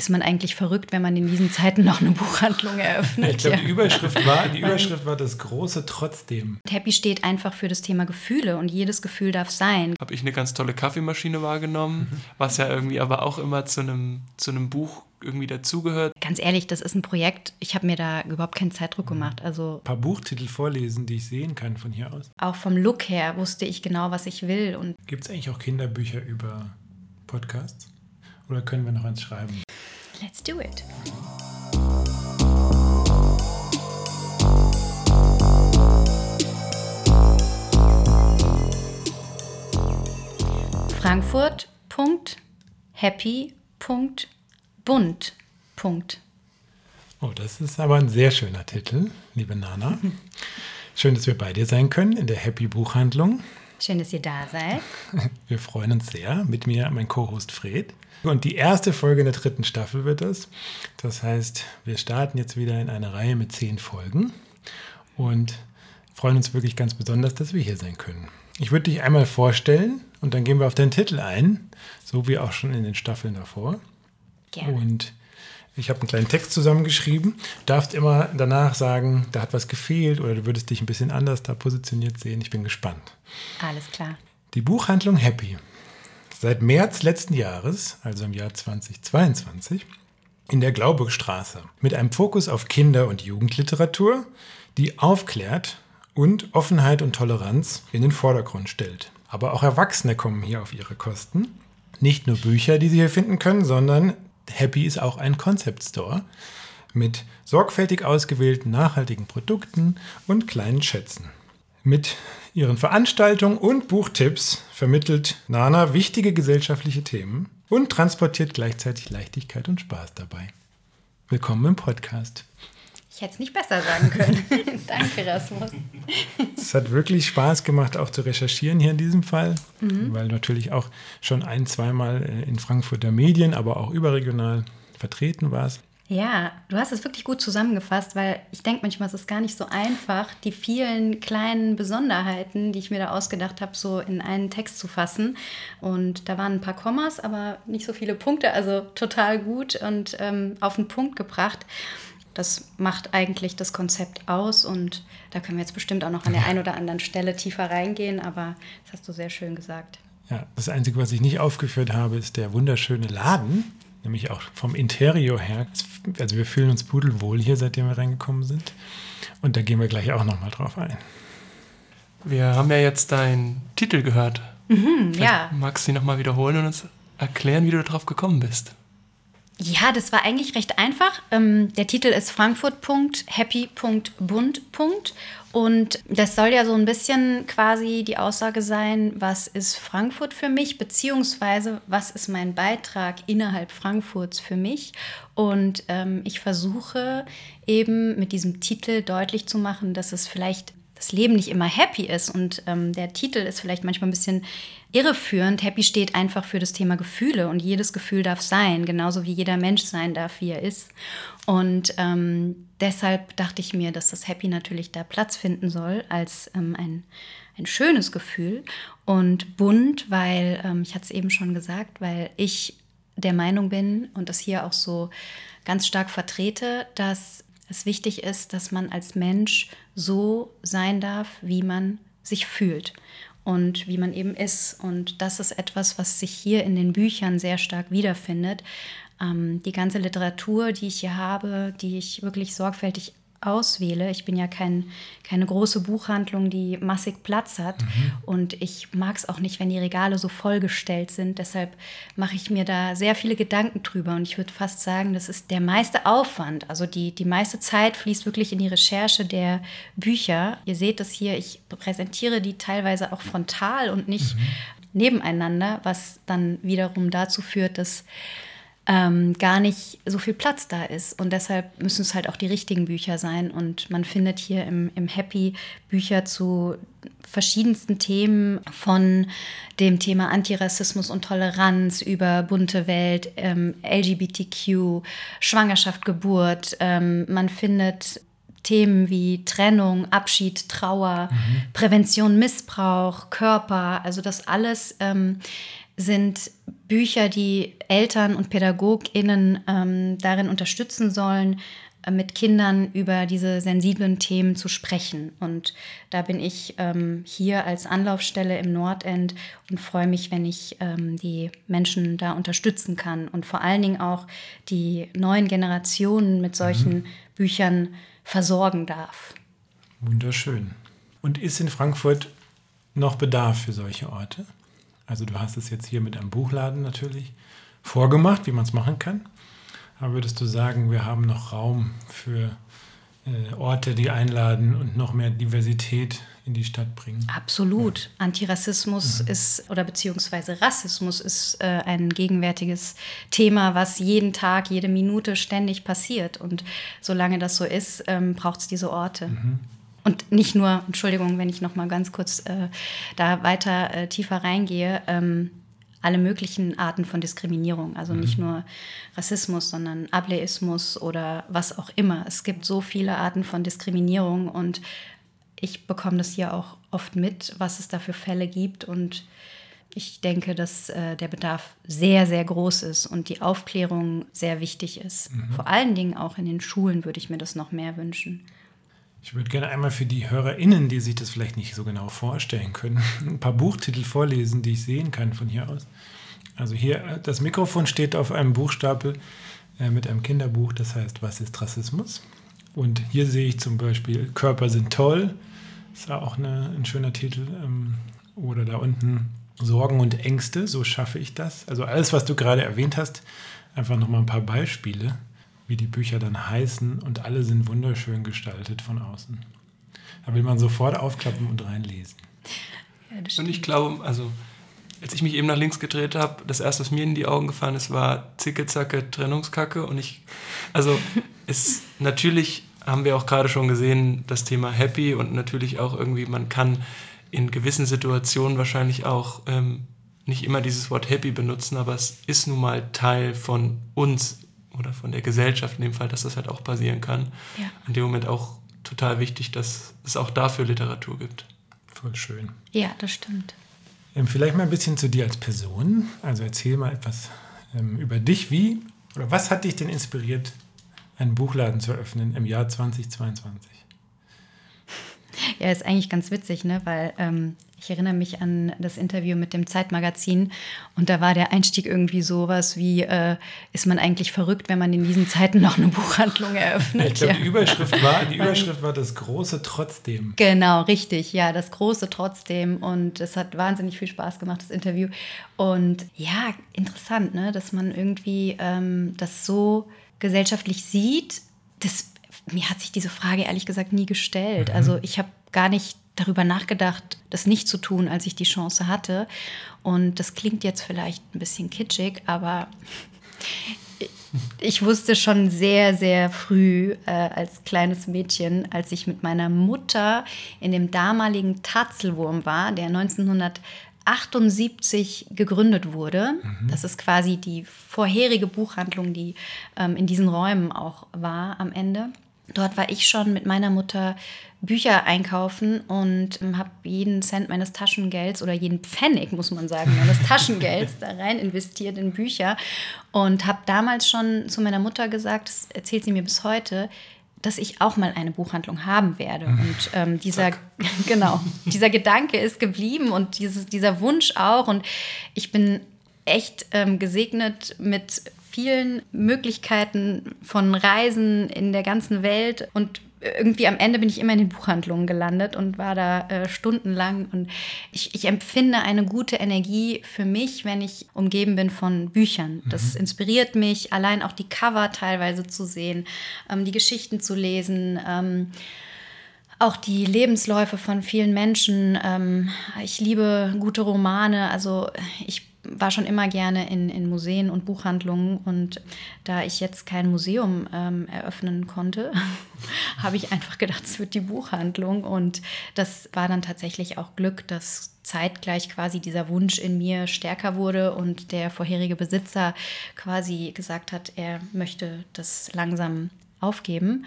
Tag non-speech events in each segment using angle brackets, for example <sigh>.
ist man eigentlich verrückt, wenn man in diesen Zeiten noch eine Buchhandlung eröffnet. Ich glaube, die Überschrift war, die <laughs> Überschrift war das große Trotzdem. Happy steht einfach für das Thema Gefühle und jedes Gefühl darf sein. Habe ich eine ganz tolle Kaffeemaschine wahrgenommen, was ja irgendwie aber auch immer zu einem, zu einem Buch irgendwie dazugehört. Ganz ehrlich, das ist ein Projekt. Ich habe mir da überhaupt keinen Zeitdruck gemacht. Also Ein paar Buchtitel vorlesen, die ich sehen kann von hier aus. auch vom Look her wusste ich genau, was ich will und Gibt es eigentlich auch Kinderbücher über Podcasts? Oder können wir noch eins schreiben? let's do it. Frankfurt. Punkt, happy. Punkt, bunt. Punkt. Oh, das ist aber ein sehr schöner Titel, liebe Nana. Schön, dass wir bei dir sein können in der Happy Buchhandlung. Schön, dass ihr da seid. Wir freuen uns sehr. Mit mir mein Co-Host Fred. Und die erste Folge in der dritten Staffel wird es. Das heißt, wir starten jetzt wieder in eine Reihe mit zehn Folgen und freuen uns wirklich ganz besonders, dass wir hier sein können. Ich würde dich einmal vorstellen und dann gehen wir auf deinen Titel ein, so wie auch schon in den Staffeln davor. Gerne. Und ich habe einen kleinen Text zusammengeschrieben. Du darfst immer danach sagen, da hat was gefehlt oder du würdest dich ein bisschen anders da positioniert sehen. Ich bin gespannt. Alles klar. Die Buchhandlung Happy. Seit März letzten Jahres, also im Jahr 2022, in der Glauburgstraße mit einem Fokus auf Kinder- und Jugendliteratur, die aufklärt und Offenheit und Toleranz in den Vordergrund stellt. Aber auch Erwachsene kommen hier auf ihre Kosten. Nicht nur Bücher, die sie hier finden können, sondern Happy ist auch ein Concept Store mit sorgfältig ausgewählten nachhaltigen Produkten und kleinen Schätzen. Mit ihren Veranstaltungen und Buchtipps vermittelt Nana wichtige gesellschaftliche Themen und transportiert gleichzeitig Leichtigkeit und Spaß dabei. Willkommen im Podcast. Ich hätte es nicht besser sagen können. <laughs> Danke, Rasmus. Es hat wirklich Spaß gemacht, auch zu recherchieren hier in diesem Fall, weil du natürlich auch schon ein, zweimal äh, in Frankfurter Medien, aber auch überregional vertreten warst. Ja, du hast es wirklich gut zusammengefasst, weil ich denke manchmal, es ist gar nicht so einfach, die vielen kleinen Besonderheiten, die ich mir da ausgedacht habe, so in einen Text zu fassen. Und da waren ein paar Kommas, aber nicht so viele Punkte, also total gut und ähm, auf den Punkt gebracht. Das macht eigentlich das Konzept aus und da können wir jetzt bestimmt auch noch an der einen oder anderen Stelle tiefer reingehen, aber das hast du sehr schön gesagt. Ja, das Einzige, was ich nicht aufgeführt habe, ist der wunderschöne Laden, nämlich auch vom Interior her. Also wir fühlen uns pudelwohl hier, seitdem wir reingekommen sind. Und da gehen wir gleich auch nochmal drauf ein. Wir haben ja jetzt deinen Titel gehört. Hm, Vielleicht ja. Magst du ihn nochmal wiederholen und uns erklären, wie du darauf gekommen bist? Ja, das war eigentlich recht einfach. Ähm, der Titel ist Frankfurt.happy.bund. Und das soll ja so ein bisschen quasi die Aussage sein, was ist Frankfurt für mich, beziehungsweise was ist mein Beitrag innerhalb Frankfurts für mich. Und ähm, ich versuche eben mit diesem Titel deutlich zu machen, dass es vielleicht das Leben nicht immer happy ist und ähm, der Titel ist vielleicht manchmal ein bisschen irreführend. Happy steht einfach für das Thema Gefühle und jedes Gefühl darf sein, genauso wie jeder Mensch sein darf, wie er ist. Und ähm, deshalb dachte ich mir, dass das Happy natürlich da Platz finden soll als ähm, ein, ein schönes Gefühl und bunt, weil, ähm, ich hatte es eben schon gesagt, weil ich der Meinung bin und das hier auch so ganz stark vertrete, dass es wichtig ist, dass man als Mensch so sein darf, wie man sich fühlt und wie man eben ist. Und das ist etwas, was sich hier in den Büchern sehr stark wiederfindet. Ähm, die ganze Literatur, die ich hier habe, die ich wirklich sorgfältig auswähle. Ich bin ja kein, keine große Buchhandlung, die massig Platz hat. Und ich mag es auch nicht, wenn die Regale so vollgestellt sind. Deshalb mache ich mir da sehr viele Gedanken drüber. Und ich würde fast sagen, das ist der meiste Aufwand. Also die, die meiste Zeit fließt wirklich in die Recherche der Bücher. Ihr seht das hier, ich präsentiere die teilweise auch frontal und nicht nebeneinander, was dann wiederum dazu führt, dass ähm, gar nicht so viel Platz da ist. Und deshalb müssen es halt auch die richtigen Bücher sein. Und man findet hier im, im Happy Bücher zu verschiedensten Themen von dem Thema Antirassismus und Toleranz über bunte Welt, ähm, LGBTQ, Schwangerschaft, Geburt. Ähm, man findet Themen wie Trennung, Abschied, Trauer, Prävention, Missbrauch, Körper, also das alles ähm, sind Bücher, die Eltern und PädagogInnen ähm, darin unterstützen sollen, äh, mit Kindern über diese sensiblen Themen zu sprechen. Und da bin ich ähm, hier als Anlaufstelle im Nordend und freue mich, wenn ich ähm, die Menschen da unterstützen kann und vor allen Dingen auch die neuen Generationen mit solchen mhm. Büchern versorgen darf. Wunderschön. Und ist in Frankfurt noch Bedarf für solche Orte? Also du hast es jetzt hier mit einem Buchladen natürlich vorgemacht, wie man es machen kann. Aber würdest du sagen, wir haben noch Raum für äh, Orte, die einladen und noch mehr Diversität in die Stadt bringen? Absolut. Ja. Antirassismus mhm. ist oder beziehungsweise Rassismus ist äh, ein gegenwärtiges Thema, was jeden Tag, jede Minute ständig passiert. Und solange das so ist, ähm, braucht es diese Orte. Mhm. Und nicht nur, Entschuldigung, wenn ich noch mal ganz kurz äh, da weiter äh, tiefer reingehe, ähm, alle möglichen Arten von Diskriminierung, also mhm. nicht nur Rassismus, sondern Ableismus oder was auch immer. Es gibt so viele Arten von Diskriminierung und ich bekomme das hier auch oft mit, was es da für Fälle gibt und ich denke, dass äh, der Bedarf sehr, sehr groß ist und die Aufklärung sehr wichtig ist. Mhm. Vor allen Dingen auch in den Schulen würde ich mir das noch mehr wünschen. Ich würde gerne einmal für die HörerInnen, die sich das vielleicht nicht so genau vorstellen können, <laughs> ein paar Buchtitel vorlesen, die ich sehen kann von hier aus. Also hier, das Mikrofon steht auf einem Buchstapel äh, mit einem Kinderbuch, das heißt, was ist Rassismus? Und hier sehe ich zum Beispiel Körper sind toll, ist auch eine, ein schöner Titel. Ähm, oder da unten Sorgen und Ängste, so schaffe ich das. Also alles, was du gerade erwähnt hast, einfach nochmal ein paar Beispiele wie die Bücher dann heißen und alle sind wunderschön gestaltet von außen. Da will man sofort aufklappen und reinlesen. Ja, und ich glaube, also als ich mich eben nach links gedreht habe, das erste, was mir in die Augen gefallen ist, war Zicke-Zacke Trennungskacke. Und ich, also <laughs> ist natürlich haben wir auch gerade schon gesehen, das Thema Happy und natürlich auch irgendwie, man kann in gewissen Situationen wahrscheinlich auch ähm, nicht immer dieses Wort Happy benutzen, aber es ist nun mal Teil von uns oder von der Gesellschaft in dem Fall, dass das halt auch passieren kann. Ja. In dem Moment auch total wichtig, dass es auch dafür Literatur gibt. Voll schön. Ja, das stimmt. Ähm, vielleicht mal ein bisschen zu dir als Person. Also erzähl mal etwas ähm, über dich. Wie oder was hat dich denn inspiriert, einen Buchladen zu eröffnen im Jahr 2022? Ja, ist eigentlich ganz witzig, ne? weil ähm, ich erinnere mich an das Interview mit dem Zeitmagazin und da war der Einstieg irgendwie sowas wie, äh, ist man eigentlich verrückt, wenn man in diesen Zeiten noch eine Buchhandlung eröffnet? Ich glaube, ja. die, Überschrift war, die <laughs> Überschrift war das große Trotzdem. Genau, richtig, ja, das große Trotzdem und es hat wahnsinnig viel Spaß gemacht, das Interview. Und ja, interessant, ne? dass man irgendwie ähm, das so gesellschaftlich sieht. Das, mir hat sich diese Frage ehrlich gesagt nie gestellt. Mhm. Also ich habe gar nicht darüber nachgedacht, das nicht zu tun, als ich die Chance hatte. Und das klingt jetzt vielleicht ein bisschen kitschig, aber <laughs> ich wusste schon sehr, sehr früh äh, als kleines Mädchen, als ich mit meiner Mutter in dem damaligen Tatzelwurm war, der 1978 gegründet wurde. Mhm. Das ist quasi die vorherige Buchhandlung, die ähm, in diesen Räumen auch war am Ende. Dort war ich schon mit meiner Mutter Bücher einkaufen und ähm, habe jeden Cent meines Taschengelds oder jeden Pfennig, muss man sagen, meines <laughs> Taschengelds da rein investiert in Bücher und habe damals schon zu meiner Mutter gesagt, das erzählt sie mir bis heute, dass ich auch mal eine Buchhandlung haben werde. Mhm. Und ähm, dieser, <laughs> genau, dieser Gedanke ist geblieben und dieses, dieser Wunsch auch. Und ich bin echt ähm, gesegnet mit vielen Möglichkeiten von Reisen in der ganzen Welt und irgendwie am Ende bin ich immer in den Buchhandlungen gelandet und war da äh, stundenlang. Und ich, ich, empfinde eine gute Energie für mich, wenn ich umgeben bin von Büchern. Das mhm. inspiriert mich, allein auch die Cover teilweise zu sehen, ähm, die Geschichten zu lesen. Ähm, auch die Lebensläufe von vielen Menschen. Ähm, ich liebe gute Romane. Also ich war schon immer gerne in, in Museen und Buchhandlungen und da ich jetzt kein Museum ähm, eröffnen konnte, <laughs> habe ich einfach gedacht, es wird die Buchhandlung und das war dann tatsächlich auch Glück, dass zeitgleich quasi dieser Wunsch in mir stärker wurde und der vorherige Besitzer quasi gesagt hat, er möchte das langsam aufgeben.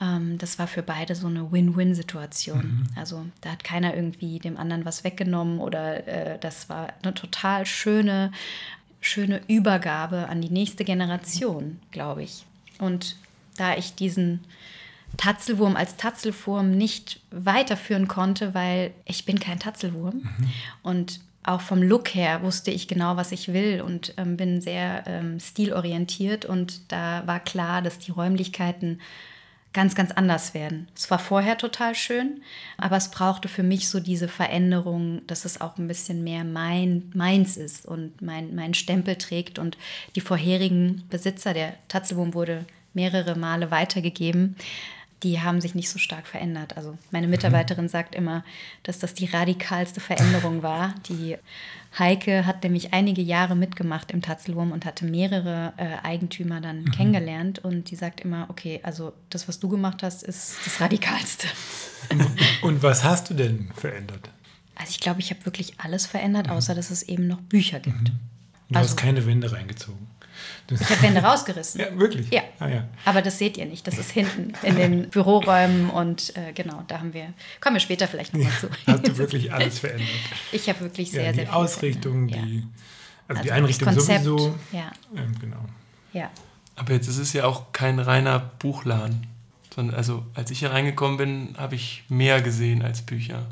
Ähm, das war für beide so eine Win-Win-Situation. Mhm. Also da hat keiner irgendwie dem anderen was weggenommen oder äh, das war eine total schöne, schöne Übergabe an die nächste Generation, glaube ich. Und da ich diesen Tatzelwurm als Tatzelwurm nicht weiterführen konnte, weil ich bin kein Tatzelwurm. Mhm. Und auch vom Look her wusste ich genau, was ich will und ähm, bin sehr ähm, stilorientiert. Und da war klar, dass die Räumlichkeiten ganz, ganz anders werden. Es war vorher total schön, aber es brauchte für mich so diese Veränderung, dass es auch ein bisschen mehr mein, meins ist und mein, mein Stempel trägt. Und die vorherigen Besitzer, der Tatzelwurm wurde mehrere Male weitergegeben, die haben sich nicht so stark verändert. Also meine Mitarbeiterin sagt immer, dass das die radikalste Veränderung <laughs> war. Die Heike hat nämlich einige Jahre mitgemacht im Tatzelwurm und hatte mehrere äh, Eigentümer dann mhm. kennengelernt. Und die sagt immer, okay, also das, was du gemacht hast, ist das Radikalste. Und was hast du denn verändert? Also ich glaube, ich habe wirklich alles verändert, mhm. außer dass es eben noch Bücher gibt. Mhm. Du also, hast keine Wände reingezogen. Ich habe Wände rausgerissen. Ja, wirklich? Ja. Ah, ja. Aber das seht ihr nicht. Das ist hinten in den Büroräumen und äh, genau, da haben wir, kommen wir später vielleicht nochmal zu. <laughs> Hast du wirklich alles verändert? Ich habe wirklich sehr, ja, die sehr viel Ausrichtung, die, also, also, die Einrichtung Konzept, sowieso. Ja. Ähm, genau. Ja. Aber jetzt ist es ja auch kein reiner Buchladen. Sondern also als ich hier reingekommen bin, habe ich mehr gesehen als Bücher.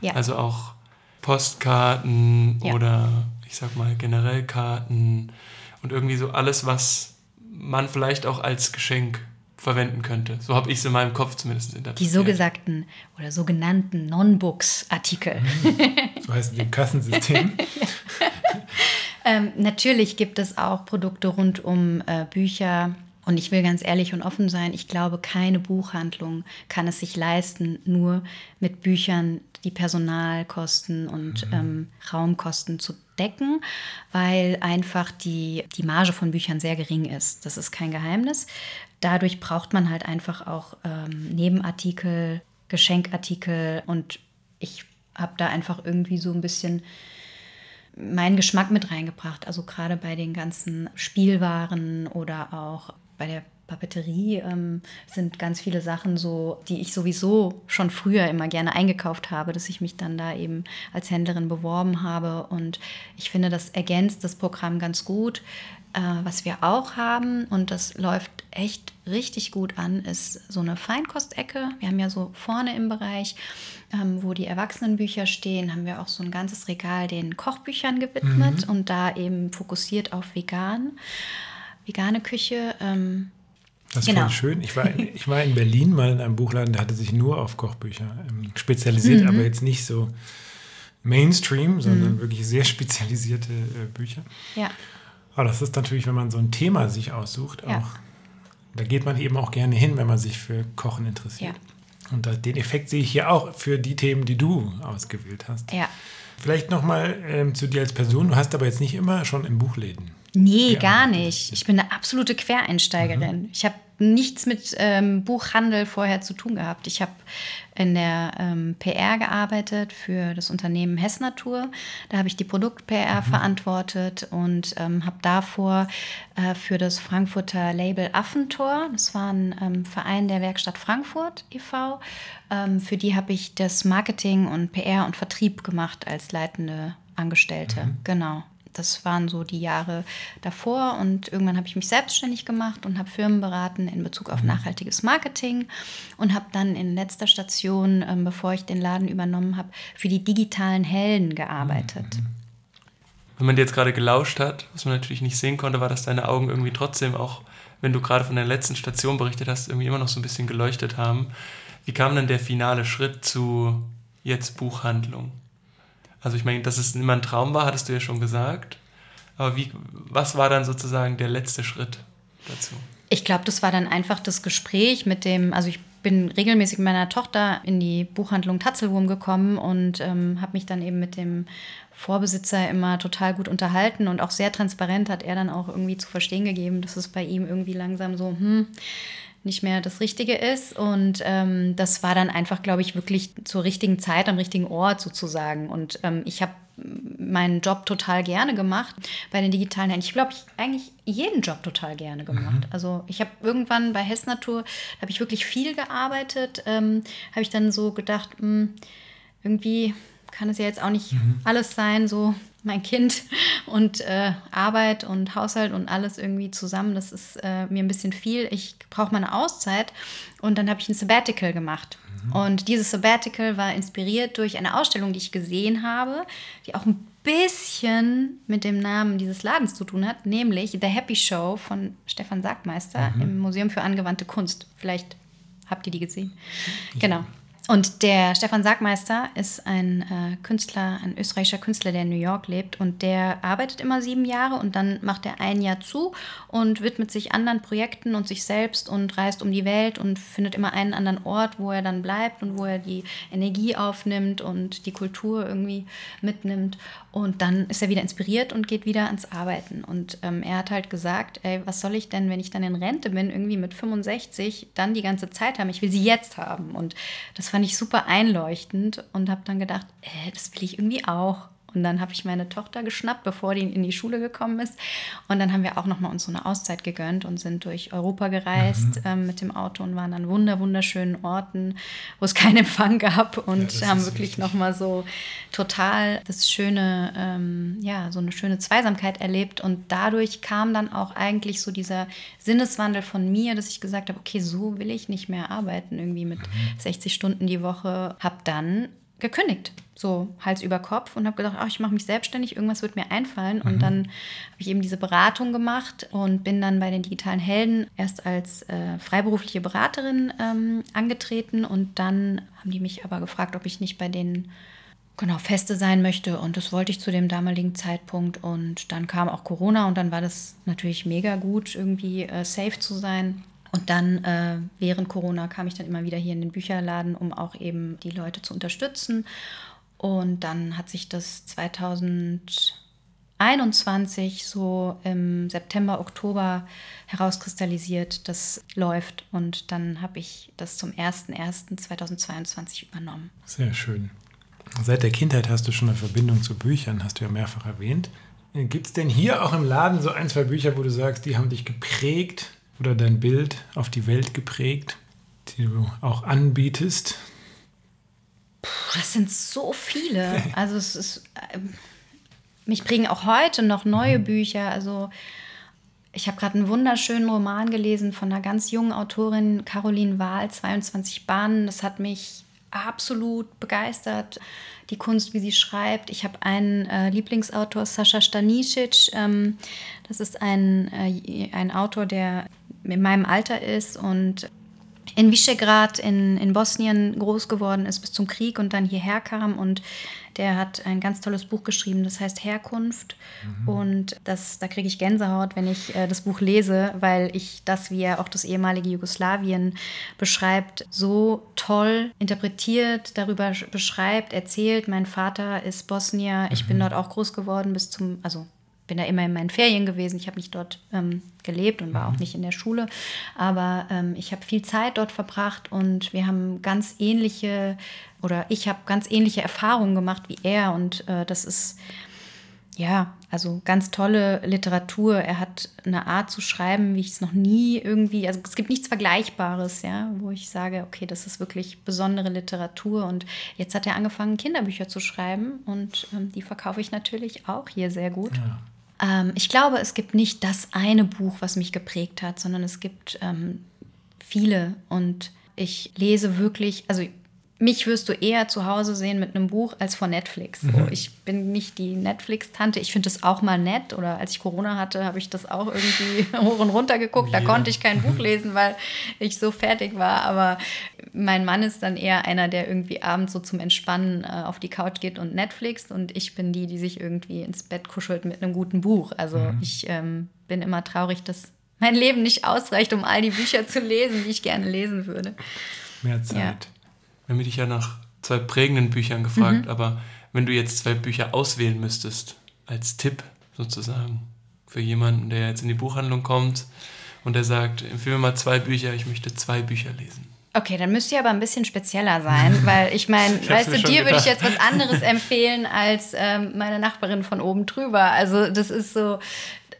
Ja. Also auch Postkarten ja. oder ich sag mal generell Karten und irgendwie so alles, was man vielleicht auch als Geschenk verwenden könnte. So habe ich es in meinem Kopf zumindest interpretiert. Die so gesagten oder sogenannten Non-Books-Artikel. Mhm. So heißt es im Kassensystem. <laughs> ähm, natürlich gibt es auch Produkte rund um äh, Bücher. Und ich will ganz ehrlich und offen sein, ich glaube, keine Buchhandlung kann es sich leisten, nur mit Büchern die Personalkosten und mhm. ähm, Raumkosten zu decken, weil einfach die, die Marge von Büchern sehr gering ist. Das ist kein Geheimnis. Dadurch braucht man halt einfach auch ähm, Nebenartikel, Geschenkartikel und ich habe da einfach irgendwie so ein bisschen meinen Geschmack mit reingebracht. Also gerade bei den ganzen Spielwaren oder auch bei der Papeterie ähm, sind ganz viele Sachen so, die ich sowieso schon früher immer gerne eingekauft habe, dass ich mich dann da eben als Händlerin beworben habe. Und ich finde, das ergänzt das Programm ganz gut. Äh, was wir auch haben, und das läuft echt richtig gut an, ist so eine Feinkostecke. Wir haben ja so vorne im Bereich, ähm, wo die Erwachsenenbücher stehen, haben wir auch so ein ganzes Regal den Kochbüchern gewidmet mhm. und da eben fokussiert auf vegan, vegane Küche. Ähm, das ist genau. voll schön. Ich war, ich war in Berlin mal in einem Buchladen, der hatte sich nur auf Kochbücher ähm, spezialisiert, mhm. aber jetzt nicht so Mainstream, sondern mhm. wirklich sehr <laughs> spezialisierte äh, Bücher. Ja. Aber das ist natürlich, wenn man so ein Thema sich aussucht, ja. auch, da geht man eben auch gerne hin, wenn man sich für Kochen interessiert. Ja. Und den Effekt sehe ich hier auch für die Themen, die du ausgewählt hast. Ja. Vielleicht nochmal ähm, zu dir als Person. Du hast aber jetzt nicht immer schon in Buchläden Nee, gar nicht. Ich bin eine absolute Quereinsteigerin. Mhm. Ich habe nichts mit ähm, Buchhandel vorher zu tun gehabt. Ich habe in der ähm, PR gearbeitet für das Unternehmen Hessnatur. Da habe ich die Produkt-PR mhm. verantwortet und ähm, habe davor äh, für das Frankfurter Label Affentor, das war ein ähm, Verein der Werkstatt Frankfurt e.V., ähm, für die habe ich das Marketing und PR und Vertrieb gemacht als leitende Angestellte. Mhm. Genau das waren so die Jahre davor und irgendwann habe ich mich selbstständig gemacht und habe Firmen beraten in Bezug auf mhm. nachhaltiges Marketing und habe dann in letzter Station, ähm, bevor ich den Laden übernommen habe, für die digitalen Helden gearbeitet. Mhm. Wenn man dir jetzt gerade gelauscht hat, was man natürlich nicht sehen konnte, war, dass deine Augen irgendwie trotzdem auch, wenn du gerade von der letzten Station berichtet hast, irgendwie immer noch so ein bisschen geleuchtet haben. Wie kam dann der finale Schritt zu jetzt Buchhandlung? Also ich meine, dass es immer ein Traum war, hattest du ja schon gesagt. Aber wie, was war dann sozusagen der letzte Schritt dazu? Ich glaube, das war dann einfach das Gespräch mit dem, also ich bin regelmäßig mit meiner Tochter in die Buchhandlung Tatzelwurm gekommen und ähm, habe mich dann eben mit dem Vorbesitzer immer total gut unterhalten und auch sehr transparent hat er dann auch irgendwie zu verstehen gegeben, dass es bei ihm irgendwie langsam so, hm, nicht mehr das Richtige ist. Und ähm, das war dann einfach, glaube ich, wirklich zur richtigen Zeit am richtigen Ort sozusagen. Und ähm, ich habe meinen Job total gerne gemacht bei den digitalen Händen. Ich glaube, ich eigentlich jeden Job total gerne gemacht. Mhm. Also ich habe irgendwann bei Hess Natur, habe ich wirklich viel gearbeitet, ähm, habe ich dann so gedacht, mh, hm, irgendwie kann es ja jetzt auch nicht mhm. alles sein, so mein Kind und äh, Arbeit und Haushalt und alles irgendwie zusammen. Das ist äh, mir ein bisschen viel. Ich brauche mal eine Auszeit. Und dann habe ich ein Sabbatical gemacht. Mhm. Und dieses Sabbatical war inspiriert durch eine Ausstellung, die ich gesehen habe, die auch ein bisschen mit dem Namen dieses Ladens zu tun hat, nämlich The Happy Show von Stefan Sagmeister mhm. im Museum für angewandte Kunst. Vielleicht habt ihr die gesehen. Ja. Genau. Und der Stefan Sagmeister ist ein äh, Künstler, ein österreichischer Künstler, der in New York lebt und der arbeitet immer sieben Jahre und dann macht er ein Jahr zu und widmet sich anderen Projekten und sich selbst und reist um die Welt und findet immer einen anderen Ort, wo er dann bleibt und wo er die Energie aufnimmt und die Kultur irgendwie mitnimmt. Und dann ist er wieder inspiriert und geht wieder ans Arbeiten. Und ähm, er hat halt gesagt, ey, was soll ich denn, wenn ich dann in Rente bin, irgendwie mit 65, dann die ganze Zeit haben? Ich will sie jetzt haben. Und das fand ich super einleuchtend und habe dann gedacht, äh, das will ich irgendwie auch. Und dann habe ich meine Tochter geschnappt, bevor die in die Schule gekommen ist. Und dann haben wir auch nochmal uns so eine Auszeit gegönnt und sind durch Europa gereist mhm. ähm, mit dem Auto und waren an wunder, wunderschönen Orten, wo es keinen Empfang gab und ja, haben wirklich nochmal so total das schöne, ähm, ja, so eine schöne Zweisamkeit erlebt. Und dadurch kam dann auch eigentlich so dieser Sinneswandel von mir, dass ich gesagt habe, okay, so will ich nicht mehr arbeiten, irgendwie mit mhm. 60 Stunden die Woche. Habe dann gekündigt, so Hals über Kopf und habe gedacht, ach, ich mache mich selbstständig, irgendwas wird mir einfallen. Mhm. Und dann habe ich eben diese Beratung gemacht und bin dann bei den digitalen Helden erst als äh, freiberufliche Beraterin ähm, angetreten. Und dann haben die mich aber gefragt, ob ich nicht bei denen genau feste sein möchte. Und das wollte ich zu dem damaligen Zeitpunkt. Und dann kam auch Corona und dann war das natürlich mega gut irgendwie äh, safe zu sein und dann äh, während Corona kam ich dann immer wieder hier in den Bücherladen, um auch eben die Leute zu unterstützen. Und dann hat sich das 2021 so im September, Oktober herauskristallisiert, das läuft. Und dann habe ich das zum 01.01.2022 übernommen. Sehr schön. Seit der Kindheit hast du schon eine Verbindung zu Büchern, hast du ja mehrfach erwähnt. Gibt es denn hier auch im Laden so ein, zwei Bücher, wo du sagst, die haben dich geprägt? Oder dein Bild auf die Welt geprägt, die du auch anbietest? Puh, das sind so viele. Also es ist, äh, mich prägen auch heute noch neue mhm. Bücher. Also ich habe gerade einen wunderschönen Roman gelesen von einer ganz jungen Autorin, Caroline Wahl, 22 Bahnen. Das hat mich absolut begeistert, die Kunst, wie sie schreibt. Ich habe einen äh, Lieblingsautor, Sascha Stanisic. Ähm, das ist ein, äh, ein Autor, der in meinem Alter ist und in Visegrad in, in Bosnien groß geworden ist bis zum Krieg und dann hierher kam und der hat ein ganz tolles Buch geschrieben, das heißt Herkunft. Mhm. Und das, da kriege ich Gänsehaut, wenn ich äh, das Buch lese, weil ich das, wie er auch das ehemalige Jugoslawien beschreibt, so toll interpretiert, darüber beschreibt, erzählt. Mein Vater ist Bosnier, ich mhm. bin dort auch groß geworden bis zum, also bin da immer in meinen Ferien gewesen. Ich habe nicht dort ähm, gelebt und war auch mhm. nicht in der Schule. Aber ähm, ich habe viel Zeit dort verbracht und wir haben ganz ähnliche, oder ich habe ganz ähnliche Erfahrungen gemacht wie er. Und äh, das ist, ja, also ganz tolle Literatur. Er hat eine Art zu schreiben, wie ich es noch nie irgendwie, also es gibt nichts Vergleichbares, ja, wo ich sage, okay, das ist wirklich besondere Literatur. Und jetzt hat er angefangen, Kinderbücher zu schreiben und ähm, die verkaufe ich natürlich auch hier sehr gut. Ja. Ähm, ich glaube, es gibt nicht das eine Buch, was mich geprägt hat, sondern es gibt ähm, viele. Und ich lese wirklich, also mich wirst du eher zu Hause sehen mit einem Buch als vor Netflix. Mhm. So, ich bin nicht die Netflix-Tante. Ich finde das auch mal nett. Oder als ich Corona hatte, habe ich das auch irgendwie <laughs> hoch und runter geguckt. Ja. Da konnte ich kein Buch <laughs> lesen, weil ich so fertig war. Aber mein Mann ist dann eher einer, der irgendwie abends so zum Entspannen äh, auf die Couch geht und Netflix. Und ich bin die, die sich irgendwie ins Bett kuschelt mit einem guten Buch. Also mhm. ich ähm, bin immer traurig, dass mein Leben nicht ausreicht, um all die Bücher zu lesen, die ich gerne lesen würde. Mehr Zeit. Ja. Wir haben dich ja nach zwei prägenden Büchern gefragt, mhm. aber wenn du jetzt zwei Bücher auswählen müsstest, als Tipp sozusagen, für jemanden, der jetzt in die Buchhandlung kommt und der sagt, empfehle mir mal zwei Bücher, ich möchte zwei Bücher lesen. Okay, dann müsst ihr aber ein bisschen spezieller sein, <laughs> weil ich meine, weißt du, dir würde ich jetzt was anderes empfehlen als ähm, meine Nachbarin von oben drüber. Also das ist so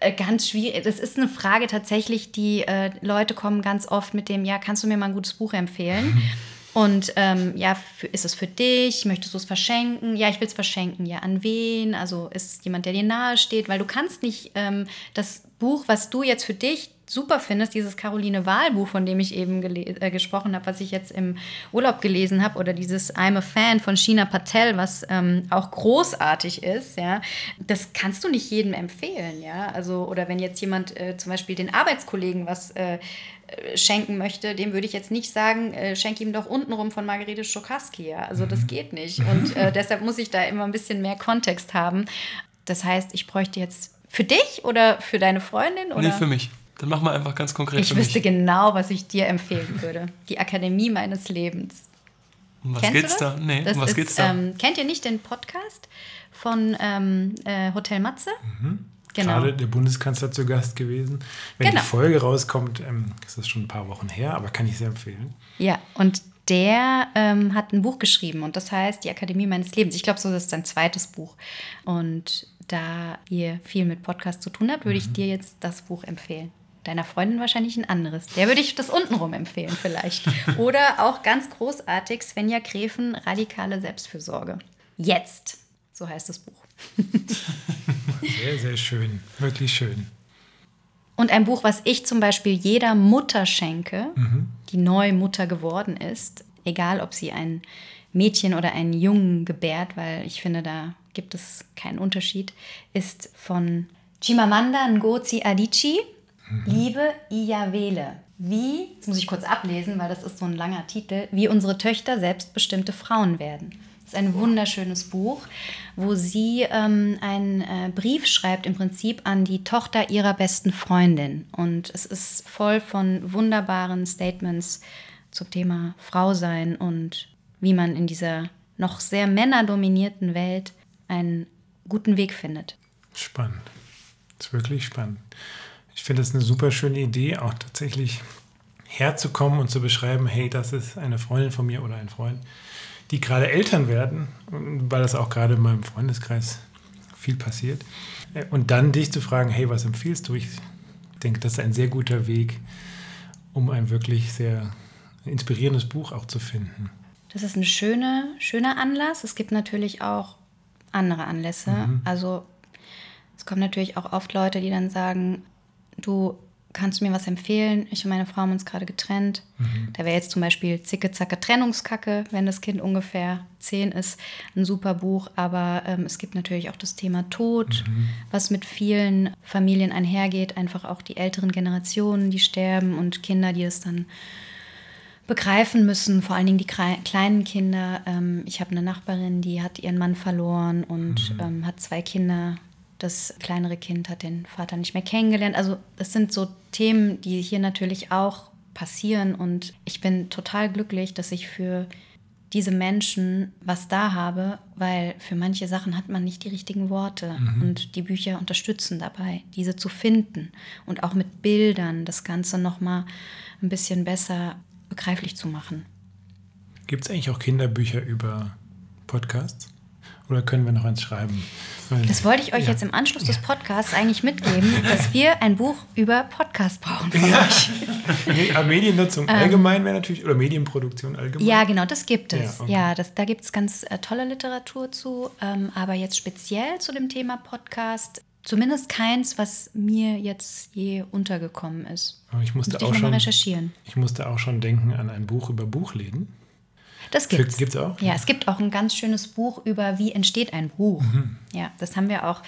äh, ganz schwierig. Das ist eine Frage tatsächlich, die äh, Leute kommen ganz oft mit dem, ja, kannst du mir mal ein gutes Buch empfehlen? <laughs> Und ähm, ja, für, ist es für dich? Möchtest du es verschenken? Ja, ich will es verschenken. Ja, an wen? Also ist es jemand, der dir nahe steht? Weil du kannst nicht ähm, das Buch, was du jetzt für dich super findest, dieses Caroline Wahl-Buch, von dem ich eben äh, gesprochen habe, was ich jetzt im Urlaub gelesen habe, oder dieses I'm a Fan von Sheena Patel, was ähm, auch großartig ist, ja, das kannst du nicht jedem empfehlen, ja. Also, oder wenn jetzt jemand äh, zum Beispiel den Arbeitskollegen was äh, schenken möchte, dem würde ich jetzt nicht sagen, äh, schenk ihm doch untenrum von Margarete Schokaski. Ja? Also das mhm. geht nicht. Und äh, <laughs> deshalb muss ich da immer ein bisschen mehr Kontext haben. Das heißt, ich bräuchte jetzt für dich oder für deine Freundin? Oder? Nee, für mich. Dann mach mal einfach ganz konkret. Ich wüsste genau, was ich dir empfehlen würde. Die Akademie meines Lebens. Um was Kennst geht's da? Nee, das um was ist, geht's da? Ähm, kennt ihr nicht den Podcast von ähm, äh, Hotel Matze? Mhm. Genau. Gerade der Bundeskanzler zu Gast gewesen. Wenn genau. die Folge rauskommt, ähm, ist das schon ein paar Wochen her, aber kann ich sehr empfehlen. Ja, und der ähm, hat ein Buch geschrieben und das heißt Die Akademie meines Lebens. Ich glaube, so ist sein zweites Buch. Und da ihr viel mit Podcast zu tun habt, würde mhm. ich dir jetzt das Buch empfehlen. Deiner Freundin wahrscheinlich ein anderes. Der würde ich das untenrum empfehlen vielleicht. <laughs> Oder auch ganz großartig Svenja Gräfen, Radikale Selbstfürsorge. Jetzt, so heißt das Buch. <laughs> sehr, sehr schön. Wirklich schön. Und ein Buch, was ich zum Beispiel jeder Mutter schenke, mhm. die neu Mutter geworden ist, egal ob sie ein Mädchen oder einen Jungen gebärt, weil ich finde, da gibt es keinen Unterschied, ist von Chimamanda Ngozi Adichie. Liebe Iyawele. Wie, jetzt muss ich kurz ablesen, weil das ist so ein langer Titel, wie unsere Töchter selbstbestimmte Frauen werden. Das ist ein wunderschönes Buch, wo sie ähm, einen äh, Brief schreibt im Prinzip an die Tochter ihrer besten Freundin. Und es ist voll von wunderbaren Statements zum Thema Frau sein und wie man in dieser noch sehr männerdominierten Welt einen guten Weg findet. Spannend. Das ist wirklich spannend. Ich finde es eine super schöne Idee, auch tatsächlich herzukommen und zu beschreiben, hey, das ist eine Freundin von mir oder ein Freund, die gerade Eltern werden, weil das auch gerade in meinem Freundeskreis viel passiert. Und dann dich zu fragen, hey, was empfiehlst du? Ich denke, das ist ein sehr guter Weg, um ein wirklich sehr inspirierendes Buch auch zu finden. Das ist ein schöner, schöner Anlass. Es gibt natürlich auch andere Anlässe. Mhm. Also es kommen natürlich auch oft Leute, die dann sagen, du kannst du mir was empfehlen? Ich und meine Frau haben uns gerade getrennt. Mhm. Da wäre jetzt zum Beispiel Zicke Zacke Trennungskacke, wenn das Kind ungefähr zehn ist, ein super Buch. Aber ähm, es gibt natürlich auch das Thema Tod, mhm. was mit vielen Familien einhergeht. Einfach auch die älteren Generationen, die sterben und Kinder, die es dann begreifen müssen, vor allen Dingen die kleinen Kinder. Ähm, ich habe eine Nachbarin, die hat ihren Mann verloren und mhm. ähm, hat zwei Kinder. Das kleinere Kind hat den Vater nicht mehr kennengelernt. Also das sind so Themen, die hier natürlich auch passieren. Und ich bin total glücklich, dass ich für diese Menschen was da habe, weil für manche Sachen hat man nicht die richtigen Worte. Mhm. Und die Bücher unterstützen dabei, diese zu finden und auch mit Bildern das Ganze nochmal ein bisschen besser begreiflich zu machen. Gibt es eigentlich auch Kinderbücher über Podcasts? Oder können wir noch eins schreiben? Weil, das wollte ich euch ja. jetzt im Anschluss des Podcasts eigentlich mitgeben, <laughs> dass wir ein Buch über Podcast brauchen von ja. euch. <laughs> Mediennutzung ähm, allgemein wäre natürlich, oder Medienproduktion allgemein. Ja, genau, das gibt es. Ja, okay. ja das, da gibt es ganz äh, tolle Literatur zu. Ähm, aber jetzt speziell zu dem Thema Podcast Zumindest keins, was mir jetzt je untergekommen ist. Aber ich musste, musste auch ich schon recherchieren. Ich musste auch schon denken an ein Buch über Buchläden. Das gibt es auch. Ja, es gibt auch ein ganz schönes Buch über wie entsteht ein Buch. Mhm. Ja, das haben wir auch,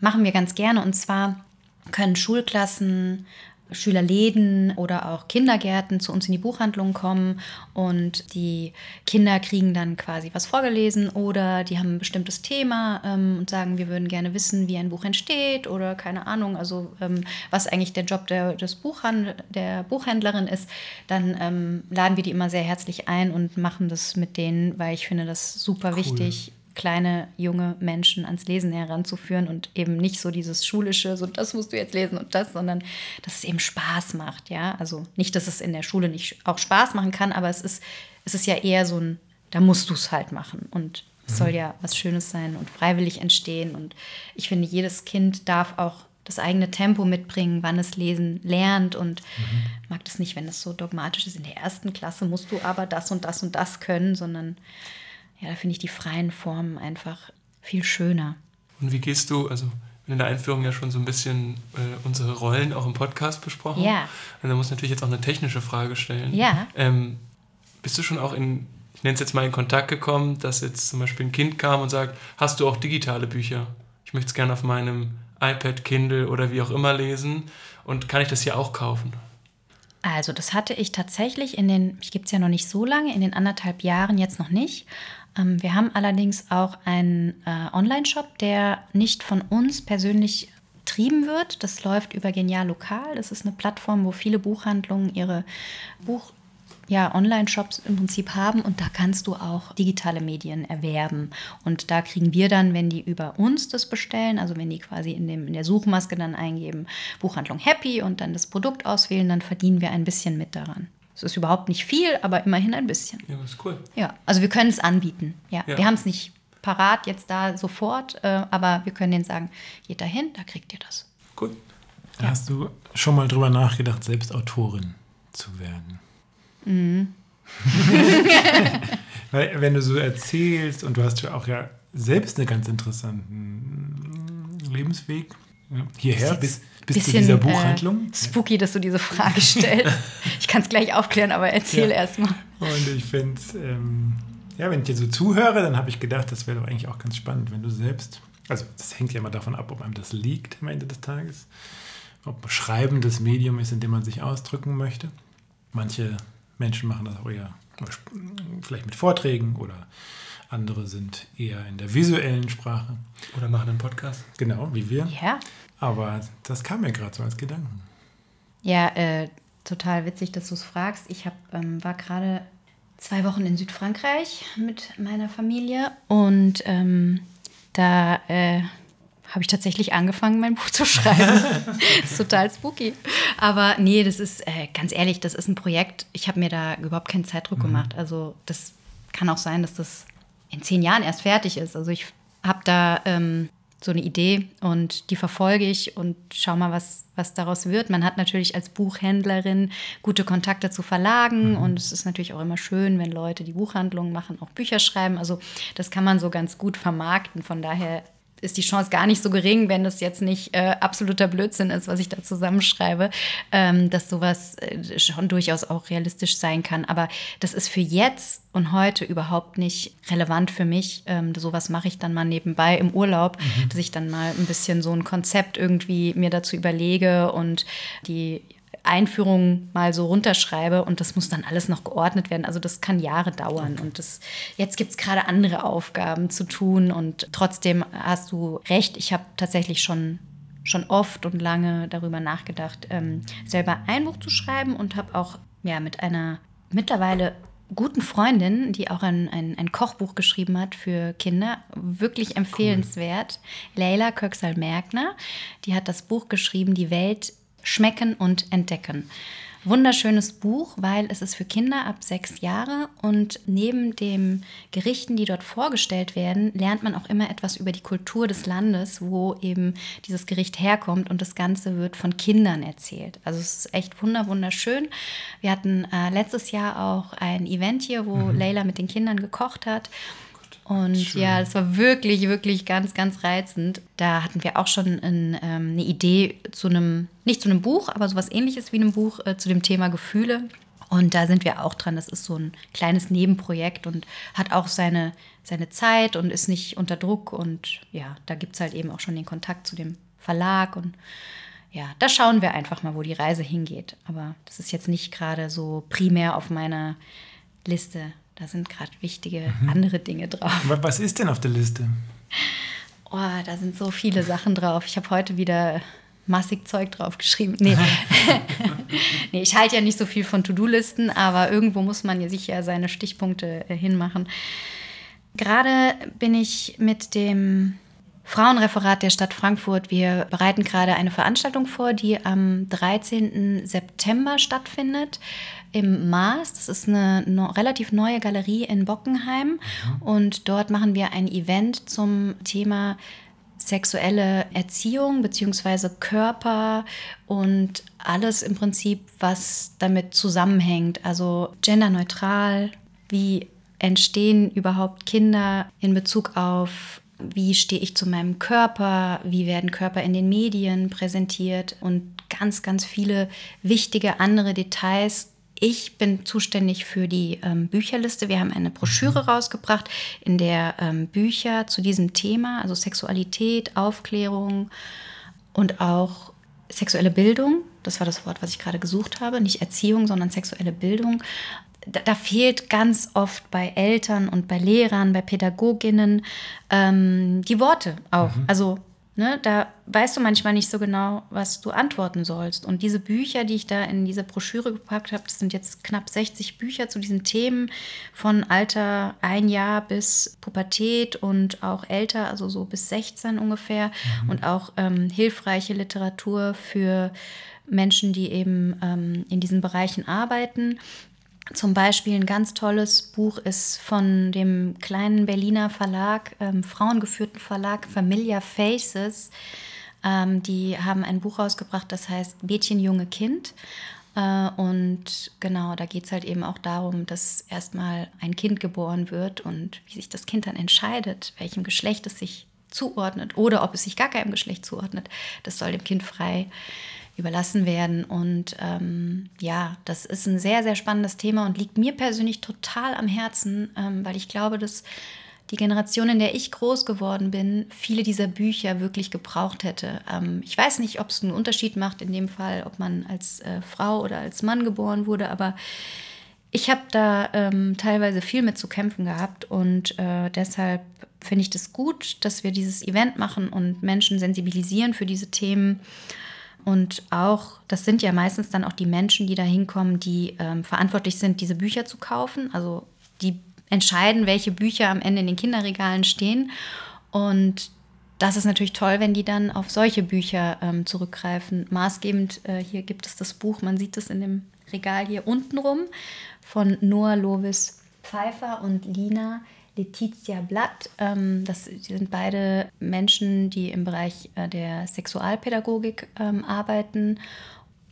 machen wir ganz gerne. Und zwar können Schulklassen Schülerläden oder auch Kindergärten zu uns in die Buchhandlung kommen und die Kinder kriegen dann quasi was vorgelesen oder die haben ein bestimmtes Thema ähm, und sagen, wir würden gerne wissen, wie ein Buch entsteht oder keine Ahnung, also ähm, was eigentlich der Job der, des Buchhand der Buchhändlerin ist, dann ähm, laden wir die immer sehr herzlich ein und machen das mit denen, weil ich finde das super cool. wichtig, kleine junge Menschen ans Lesen heranzuführen und eben nicht so dieses schulische, so das musst du jetzt lesen und das, sondern dass es eben Spaß macht, ja. Also nicht, dass es in der Schule nicht auch Spaß machen kann, aber es ist, es ist ja eher so ein, da musst du es halt machen und es soll mhm. ja was Schönes sein und freiwillig entstehen und ich finde, jedes Kind darf auch das eigene Tempo mitbringen, wann es lesen lernt und mhm. mag das nicht, wenn es so dogmatisch ist. In der ersten Klasse musst du aber das und das und das können, sondern ja, da finde ich die freien Formen einfach viel schöner. Und wie gehst du, also in der Einführung ja schon so ein bisschen äh, unsere Rollen auch im Podcast besprochen. Ja. Und da muss natürlich jetzt auch eine technische Frage stellen. Ja. Ähm, bist du schon auch in, ich nenne es jetzt mal in Kontakt gekommen, dass jetzt zum Beispiel ein Kind kam und sagt, hast du auch digitale Bücher? Ich möchte es gerne auf meinem iPad, Kindle oder wie auch immer lesen. Und kann ich das hier auch kaufen? Also, das hatte ich tatsächlich in den, ich gibt es ja noch nicht so lange, in den anderthalb Jahren jetzt noch nicht. Ähm, wir haben allerdings auch einen äh, Online-Shop, der nicht von uns persönlich betrieben wird. Das läuft über Genial Lokal. Das ist eine Plattform, wo viele Buchhandlungen ihre Buch ja, Online-Shops im Prinzip haben und da kannst du auch digitale Medien erwerben. Und da kriegen wir dann, wenn die über uns das bestellen, also wenn die quasi in, dem, in der Suchmaske dann eingeben, Buchhandlung Happy und dann das Produkt auswählen, dann verdienen wir ein bisschen mit daran. Es ist überhaupt nicht viel, aber immerhin ein bisschen. Ja, das ist cool. Ja, also wir können es anbieten. Ja, ja. wir haben es nicht parat jetzt da sofort, äh, aber wir können denen sagen, geht dahin, da kriegt ihr das. Cool. Ja. Hast du schon mal drüber nachgedacht, selbst Autorin zu werden? Mhm. <laughs> Weil, wenn du so erzählst und du hast ja auch ja selbst einen ganz interessanten Lebensweg hierher bis, bis zu dieser Buchhandlung. Äh, spooky, dass du diese Frage stellst. <laughs> ich kann es gleich aufklären, aber erzähl ja. erst mal. Und ich finde ähm, ja, wenn ich dir so zuhöre, dann habe ich gedacht, das wäre doch eigentlich auch ganz spannend, wenn du selbst, also das hängt ja immer davon ab, ob einem das liegt am Ende des Tages, ob Schreiben das Medium ist, in dem man sich ausdrücken möchte. Manche Menschen machen das auch eher vielleicht mit Vorträgen oder andere sind eher in der visuellen Sprache. Oder machen einen Podcast. Genau, wie wir. Ja. Aber das kam mir gerade so als Gedanken. Ja, äh, total witzig, dass du es fragst. Ich hab, ähm, war gerade zwei Wochen in Südfrankreich mit meiner Familie und ähm, da äh, habe ich tatsächlich angefangen, mein <laughs> Buch zu schreiben. das <laughs> ist total spooky. Aber nee, das ist, äh, ganz ehrlich, das ist ein Projekt. Ich habe mir da überhaupt keinen Zeitdruck mhm. gemacht. Also das kann auch sein, dass das in zehn Jahren erst fertig ist. Also ich habe da ähm, so eine Idee und die verfolge ich und schau mal, was, was daraus wird. Man hat natürlich als Buchhändlerin gute Kontakte zu Verlagen mhm. und es ist natürlich auch immer schön, wenn Leute, die Buchhandlungen machen, auch Bücher schreiben. Also das kann man so ganz gut vermarkten. Von daher ist die Chance gar nicht so gering, wenn das jetzt nicht äh, absoluter Blödsinn ist, was ich da zusammenschreibe, ähm, dass sowas äh, schon durchaus auch realistisch sein kann. Aber das ist für jetzt und heute überhaupt nicht relevant für mich. Ähm, sowas mache ich dann mal nebenbei im Urlaub, mhm. dass ich dann mal ein bisschen so ein Konzept irgendwie mir dazu überlege und die Einführung mal so runterschreibe und das muss dann alles noch geordnet werden. Also das kann Jahre dauern okay. und das, jetzt gibt es gerade andere Aufgaben zu tun und trotzdem hast du recht, ich habe tatsächlich schon schon oft und lange darüber nachgedacht, ähm, selber ein Buch zu schreiben und habe auch ja, mit einer mittlerweile guten Freundin, die auch ein, ein, ein, Kochbuch geschrieben hat für Kinder, wirklich empfehlenswert. Cool. Leila Köksal-Merkner, die hat das Buch geschrieben, Die Welt Schmecken und Entdecken. Wunderschönes Buch, weil es ist für Kinder ab sechs Jahre und neben den Gerichten, die dort vorgestellt werden, lernt man auch immer etwas über die Kultur des Landes, wo eben dieses Gericht herkommt und das Ganze wird von Kindern erzählt. Also es ist echt wunderschön. Wir hatten äh, letztes Jahr auch ein Event hier, wo mhm. Leila mit den Kindern gekocht hat. Und Schön. ja, es war wirklich, wirklich ganz, ganz reizend. Da hatten wir auch schon ein, ähm, eine Idee zu einem, nicht zu einem Buch, aber sowas ähnliches wie einem Buch äh, zu dem Thema Gefühle. Und da sind wir auch dran. Das ist so ein kleines Nebenprojekt und hat auch seine, seine Zeit und ist nicht unter Druck. Und ja, da gibt es halt eben auch schon den Kontakt zu dem Verlag. Und ja, da schauen wir einfach mal, wo die Reise hingeht. Aber das ist jetzt nicht gerade so primär auf meiner Liste da sind gerade wichtige mhm. andere Dinge drauf. Was ist denn auf der Liste? Oh, da sind so viele Sachen drauf. Ich habe heute wieder massig Zeug drauf geschrieben. Nee. <laughs> <laughs> nee, ich halte ja nicht so viel von To-Do-Listen, aber irgendwo muss man ja sich ja seine Stichpunkte äh, hinmachen. Gerade bin ich mit dem Frauenreferat der Stadt Frankfurt. Wir bereiten gerade eine Veranstaltung vor, die am 13. September stattfindet im Maß. Das ist eine no relativ neue Galerie in Bockenheim. Mhm. Und dort machen wir ein Event zum Thema sexuelle Erziehung bzw. Körper und alles im Prinzip, was damit zusammenhängt. Also genderneutral, wie entstehen überhaupt Kinder in Bezug auf wie stehe ich zu meinem Körper, wie werden Körper in den Medien präsentiert und ganz, ganz viele wichtige andere Details. Ich bin zuständig für die ähm, Bücherliste. Wir haben eine Broschüre rausgebracht, in der ähm, Bücher zu diesem Thema, also Sexualität, Aufklärung und auch sexuelle Bildung, das war das Wort, was ich gerade gesucht habe, nicht Erziehung, sondern sexuelle Bildung, da, da, fehlt ganz oft bei Eltern und bei Lehrern, bei Pädagoginnen ähm, die Worte auch. Mhm. Also ne, da weißt du manchmal nicht so genau, was du antworten sollst. Und diese Bücher, die ich da in diese Broschüre gepackt habe, das sind jetzt knapp 60 Bücher zu diesen Themen von Alter ein Jahr bis Pubertät und auch älter, also so bis 16 ungefähr. Mhm. Und auch ähm, hilfreiche Literatur für Menschen, die eben ähm, in diesen Bereichen arbeiten. Zum Beispiel ein ganz tolles Buch ist von dem kleinen Berliner Verlag, ähm, frauengeführten Verlag Familia Faces. Ähm, die haben ein Buch rausgebracht, das heißt Mädchen, Junge, Kind. Äh, und genau, da geht es halt eben auch darum, dass erstmal ein Kind geboren wird und wie sich das Kind dann entscheidet, welchem Geschlecht es sich zuordnet oder ob es sich gar keinem Geschlecht zuordnet. Das soll dem Kind frei überlassen werden. Und ähm, ja, das ist ein sehr, sehr spannendes Thema und liegt mir persönlich total am Herzen, ähm, weil ich glaube, dass die Generation, in der ich groß geworden bin, viele dieser Bücher wirklich gebraucht hätte. Ähm, ich weiß nicht, ob es einen Unterschied macht in dem Fall, ob man als äh, Frau oder als Mann geboren wurde, aber ich habe da ähm, teilweise viel mit zu kämpfen gehabt und äh, deshalb finde ich das gut, dass wir dieses Event machen und Menschen sensibilisieren für diese Themen. Und auch, das sind ja meistens dann auch die Menschen, die da hinkommen, die ähm, verantwortlich sind, diese Bücher zu kaufen. Also die entscheiden, welche Bücher am Ende in den Kinderregalen stehen. Und das ist natürlich toll, wenn die dann auf solche Bücher ähm, zurückgreifen. Maßgebend, äh, hier gibt es das Buch, man sieht es in dem Regal hier unten rum, von Noah Lovis Pfeiffer und Lina Letizia Blatt. Ähm, das sind beide Menschen, die im Bereich äh, der Sexualpädagogik ähm, arbeiten,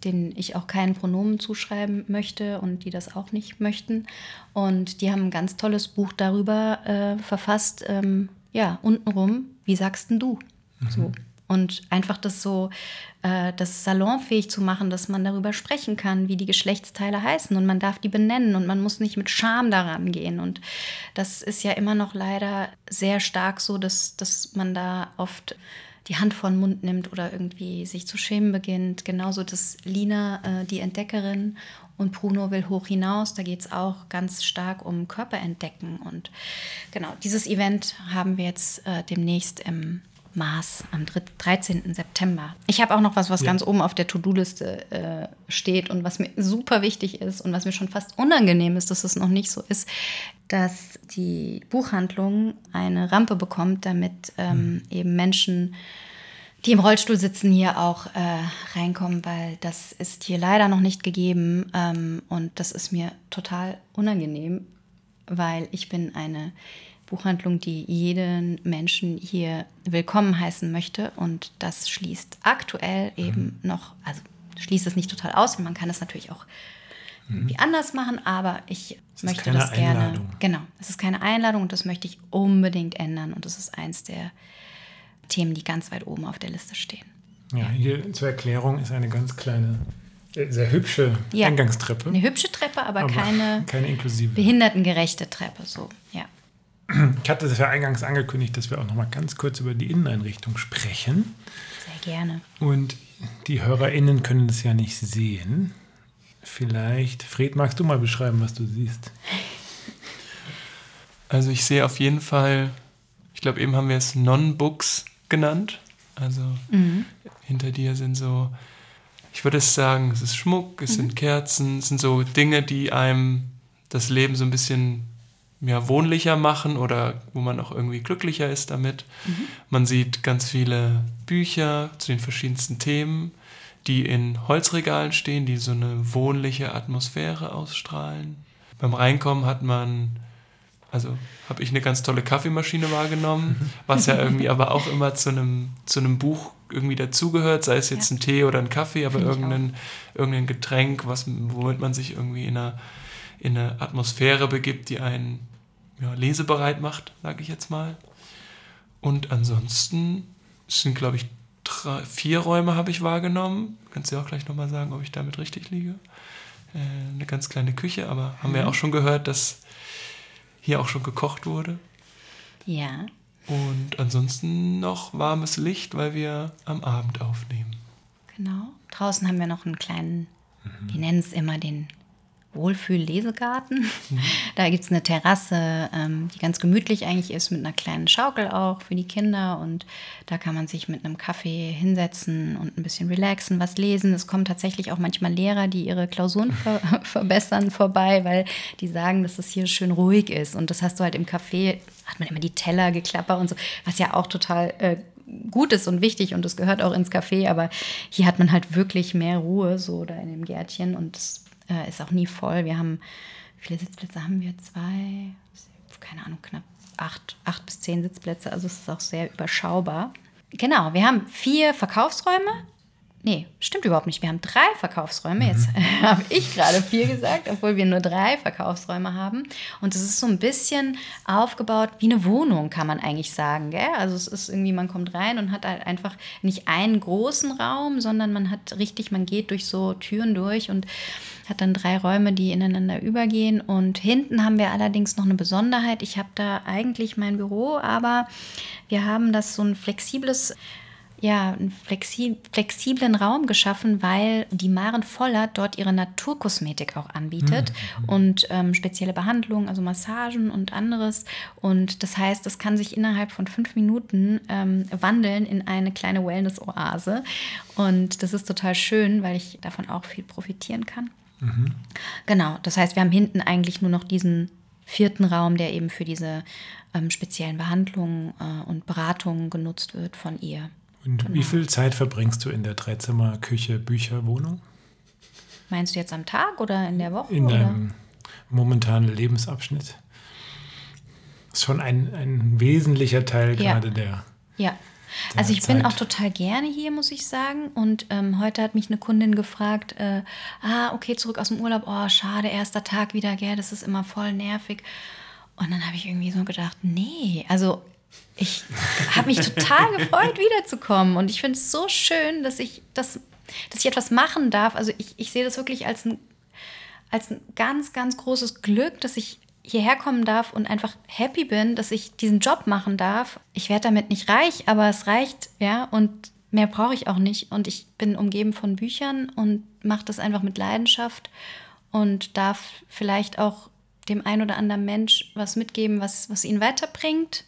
denen ich auch keinen Pronomen zuschreiben möchte und die das auch nicht möchten. Und die haben ein ganz tolles Buch darüber äh, verfasst, ähm, ja, untenrum, wie sagst denn du? Mhm. So. Und einfach das so, äh, das salonfähig zu machen, dass man darüber sprechen kann, wie die Geschlechtsteile heißen und man darf die benennen und man muss nicht mit Scham daran gehen. Und das ist ja immer noch leider sehr stark so, dass, dass man da oft die Hand vor den Mund nimmt oder irgendwie sich zu schämen beginnt. Genauso dass Lina, äh, die Entdeckerin, und Bruno will hoch hinaus. Da geht es auch ganz stark um Körperentdecken. Und genau, dieses Event haben wir jetzt äh, demnächst im Mars am 13. September. Ich habe auch noch was, was ja. ganz oben auf der To-Do-Liste äh, steht und was mir super wichtig ist und was mir schon fast unangenehm ist, dass es noch nicht so ist, dass die Buchhandlung eine Rampe bekommt, damit ähm, mhm. eben Menschen, die im Rollstuhl sitzen, hier auch äh, reinkommen, weil das ist hier leider noch nicht gegeben ähm, und das ist mir total unangenehm, weil ich bin eine Buchhandlung, die jeden Menschen hier willkommen heißen möchte. Und das schließt aktuell eben mhm. noch, also schließt es nicht total aus. Man kann es natürlich auch mhm. irgendwie anders machen, aber ich es möchte das gerne. Einladung. Genau, es ist keine Einladung und das möchte ich unbedingt ändern. Und das ist eins der Themen, die ganz weit oben auf der Liste stehen. Ja, hier zur Erklärung ist eine ganz kleine äh, sehr hübsche ja, Eingangstreppe. Eine hübsche Treppe, aber, aber keine, keine inklusive. behindertengerechte Treppe. So, ja. Ich hatte es ja eingangs angekündigt, dass wir auch noch mal ganz kurz über die Inneneinrichtung sprechen. Sehr gerne. Und die HörerInnen können es ja nicht sehen. Vielleicht, Fred, magst du mal beschreiben, was du siehst? Also ich sehe auf jeden Fall, ich glaube eben haben wir es Non-Books genannt. Also mhm. hinter dir sind so, ich würde es sagen, es ist Schmuck, es mhm. sind Kerzen, es sind so Dinge, die einem das Leben so ein bisschen ja, wohnlicher machen oder wo man auch irgendwie glücklicher ist damit. Mhm. Man sieht ganz viele Bücher zu den verschiedensten Themen, die in Holzregalen stehen, die so eine wohnliche Atmosphäre ausstrahlen. Beim Reinkommen hat man, also habe ich eine ganz tolle Kaffeemaschine wahrgenommen, <laughs> was ja irgendwie aber auch immer zu einem, zu einem Buch irgendwie dazugehört, sei es jetzt ja. ein Tee oder ein Kaffee, aber irgendein, irgendein Getränk, was, womit man sich irgendwie in einer, in eine Atmosphäre begibt, die einen ja, lesebereit macht, sage ich jetzt mal. Und ansonsten sind, glaube ich, drei, vier Räume habe ich wahrgenommen. Kannst du auch gleich nochmal sagen, ob ich damit richtig liege. Äh, eine ganz kleine Küche, aber haben mhm. wir auch schon gehört, dass hier auch schon gekocht wurde. Ja. Und ansonsten noch warmes Licht, weil wir am Abend aufnehmen. Genau. Draußen haben wir noch einen kleinen, mhm. die nennen es immer den Wohlfühl-Lesegarten. Mhm. <laughs> Da gibt es eine Terrasse, ähm, die ganz gemütlich eigentlich ist, mit einer kleinen Schaukel auch für die Kinder. Und da kann man sich mit einem Kaffee hinsetzen und ein bisschen relaxen, was lesen. Es kommen tatsächlich auch manchmal Lehrer, die ihre Klausuren ver <laughs> <laughs> verbessern, vorbei, weil die sagen, dass es hier schön ruhig ist. Und das hast du halt im Café, hat man immer die Teller geklappert und so, was ja auch total äh, gut ist und wichtig und es gehört auch ins Café, aber hier hat man halt wirklich mehr Ruhe so da in dem Gärtchen und das äh, ist auch nie voll. Wir haben, wie viele Sitzplätze haben wir? Zwei, keine Ahnung, knapp acht, acht bis zehn Sitzplätze. Also es ist auch sehr überschaubar. Genau, wir haben vier Verkaufsräume Nee, stimmt überhaupt nicht. Wir haben drei Verkaufsräume. Mhm. <laughs> Jetzt habe ich gerade vier gesagt, obwohl wir nur drei Verkaufsräume haben. Und es ist so ein bisschen aufgebaut wie eine Wohnung, kann man eigentlich sagen. Gell? Also es ist irgendwie, man kommt rein und hat halt einfach nicht einen großen Raum, sondern man hat richtig, man geht durch so Türen durch und hat dann drei Räume, die ineinander übergehen. Und hinten haben wir allerdings noch eine Besonderheit. Ich habe da eigentlich mein Büro, aber wir haben das so ein flexibles ja, einen flexi flexiblen Raum geschaffen, weil die Maren Voller dort ihre Naturkosmetik auch anbietet mhm. und ähm, spezielle Behandlungen, also Massagen und anderes. Und das heißt, das kann sich innerhalb von fünf Minuten ähm, wandeln in eine kleine Wellness-Oase. Und das ist total schön, weil ich davon auch viel profitieren kann. Mhm. Genau, das heißt, wir haben hinten eigentlich nur noch diesen vierten Raum, der eben für diese ähm, speziellen Behandlungen äh, und Beratungen genutzt wird von ihr. Und genau. wie viel Zeit verbringst du in der Dreizimmer Küche, Bücher, Wohnung? Meinst du jetzt am Tag oder in der Woche? In deinem momentanen Lebensabschnitt. Das ist schon ein, ein wesentlicher Teil ja. gerade der. Ja. Also ich Zeit. bin auch total gerne hier, muss ich sagen. Und ähm, heute hat mich eine Kundin gefragt, äh, ah, okay, zurück aus dem Urlaub, oh, schade, erster Tag wieder, gell, das ist immer voll nervig. Und dann habe ich irgendwie so gedacht, nee, also ich habe mich total gefreut, wiederzukommen. Und ich finde es so schön, dass ich, das, dass ich etwas machen darf. Also ich, ich sehe das wirklich als ein, als ein ganz, ganz großes Glück, dass ich hierher kommen darf und einfach happy bin, dass ich diesen Job machen darf. Ich werde damit nicht reich, aber es reicht, ja, und mehr brauche ich auch nicht. Und ich bin umgeben von Büchern und mache das einfach mit Leidenschaft und darf vielleicht auch dem ein oder anderen Mensch was mitgeben, was, was ihn weiterbringt.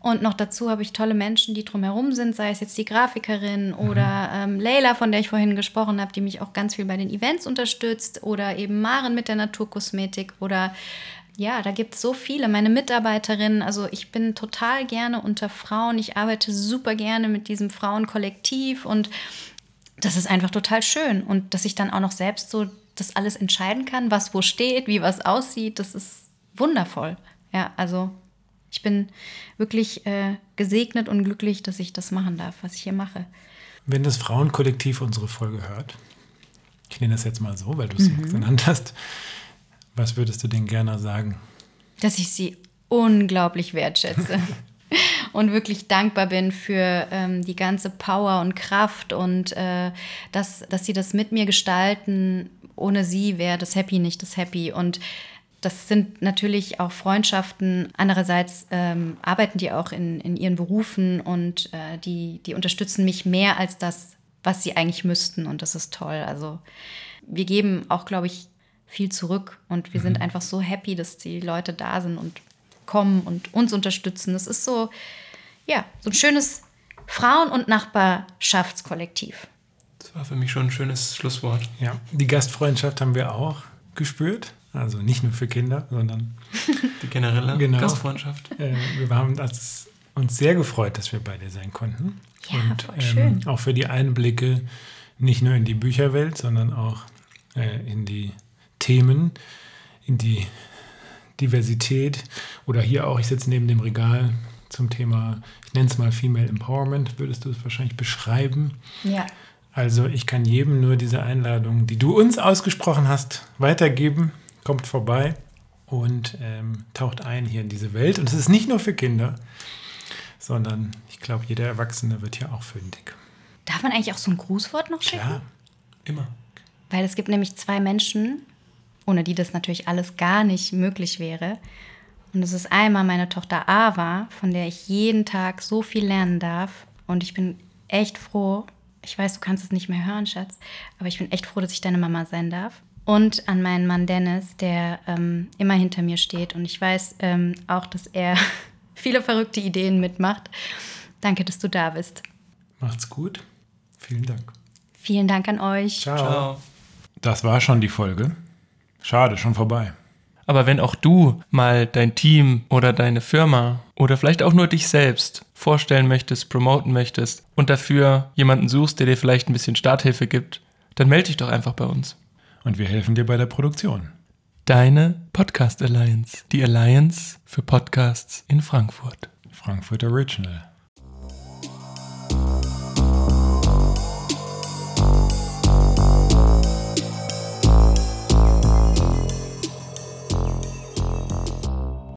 Und noch dazu habe ich tolle Menschen, die drumherum sind, sei es jetzt die Grafikerin mhm. oder ähm, Leila, von der ich vorhin gesprochen habe, die mich auch ganz viel bei den Events unterstützt, oder eben Maren mit der Naturkosmetik oder ja, da gibt es so viele. Meine Mitarbeiterinnen, also ich bin total gerne unter Frauen. Ich arbeite super gerne mit diesem Frauenkollektiv und das ist einfach total schön. Und dass ich dann auch noch selbst so das alles entscheiden kann, was wo steht, wie was aussieht, das ist wundervoll. Ja, also ich bin wirklich äh, gesegnet und glücklich, dass ich das machen darf, was ich hier mache. Wenn das Frauenkollektiv unsere Folge hört, ich nenne das jetzt mal so, weil du es mhm. genannt hast, was würdest du denen gerne sagen? Dass ich sie unglaublich wertschätze. <laughs> und wirklich dankbar bin für ähm, die ganze Power und Kraft und äh, dass, dass sie das mit mir gestalten. Ohne sie wäre das Happy nicht das Happy. Und das sind natürlich auch Freundschaften. Andererseits ähm, arbeiten die auch in, in ihren Berufen und äh, die, die unterstützen mich mehr als das, was sie eigentlich müssten. Und das ist toll. Also wir geben auch, glaube ich, viel zurück und wir mhm. sind einfach so happy, dass die Leute da sind und kommen und uns unterstützen. Das ist so, ja, so ein schönes Frauen- und Nachbarschaftskollektiv. Das war für mich schon ein schönes Schlusswort. Ja, die Gastfreundschaft haben wir auch gespürt. Also nicht nur für Kinder, sondern <laughs> die generelle genau. Gastfreundschaft. Äh, wir haben das uns sehr gefreut, dass wir bei dir sein konnten. Ja, und voll schön. Ähm, auch für die Einblicke nicht nur in die Bücherwelt, sondern auch äh, in die Themen, in die Diversität oder hier auch, ich sitze neben dem Regal zum Thema, ich nenne es mal Female Empowerment, würdest du es wahrscheinlich beschreiben? Ja. Also ich kann jedem nur diese Einladung, die du uns ausgesprochen hast, weitergeben. Kommt vorbei und ähm, taucht ein hier in diese Welt. Und es ist nicht nur für Kinder, sondern ich glaube, jeder Erwachsene wird hier auch fündig. Darf man eigentlich auch so ein Grußwort noch schicken? Ja, immer. Weil es gibt nämlich zwei Menschen, ohne die das natürlich alles gar nicht möglich wäre. Und es ist einmal meine Tochter Ava, von der ich jeden Tag so viel lernen darf. Und ich bin echt froh, ich weiß, du kannst es nicht mehr hören, Schatz, aber ich bin echt froh, dass ich deine Mama sein darf. Und an meinen Mann Dennis, der ähm, immer hinter mir steht. Und ich weiß ähm, auch, dass er <laughs> viele verrückte Ideen mitmacht. Danke, dass du da bist. Macht's gut. Vielen Dank. Vielen Dank an euch. Ciao. Ciao. Das war schon die Folge. Schade, schon vorbei. Aber wenn auch du mal dein Team oder deine Firma oder vielleicht auch nur dich selbst vorstellen möchtest, promoten möchtest und dafür jemanden suchst, der dir vielleicht ein bisschen Starthilfe gibt, dann melde dich doch einfach bei uns. Und wir helfen dir bei der Produktion. Deine Podcast Alliance. Die Alliance für Podcasts in Frankfurt. Frankfurt Original.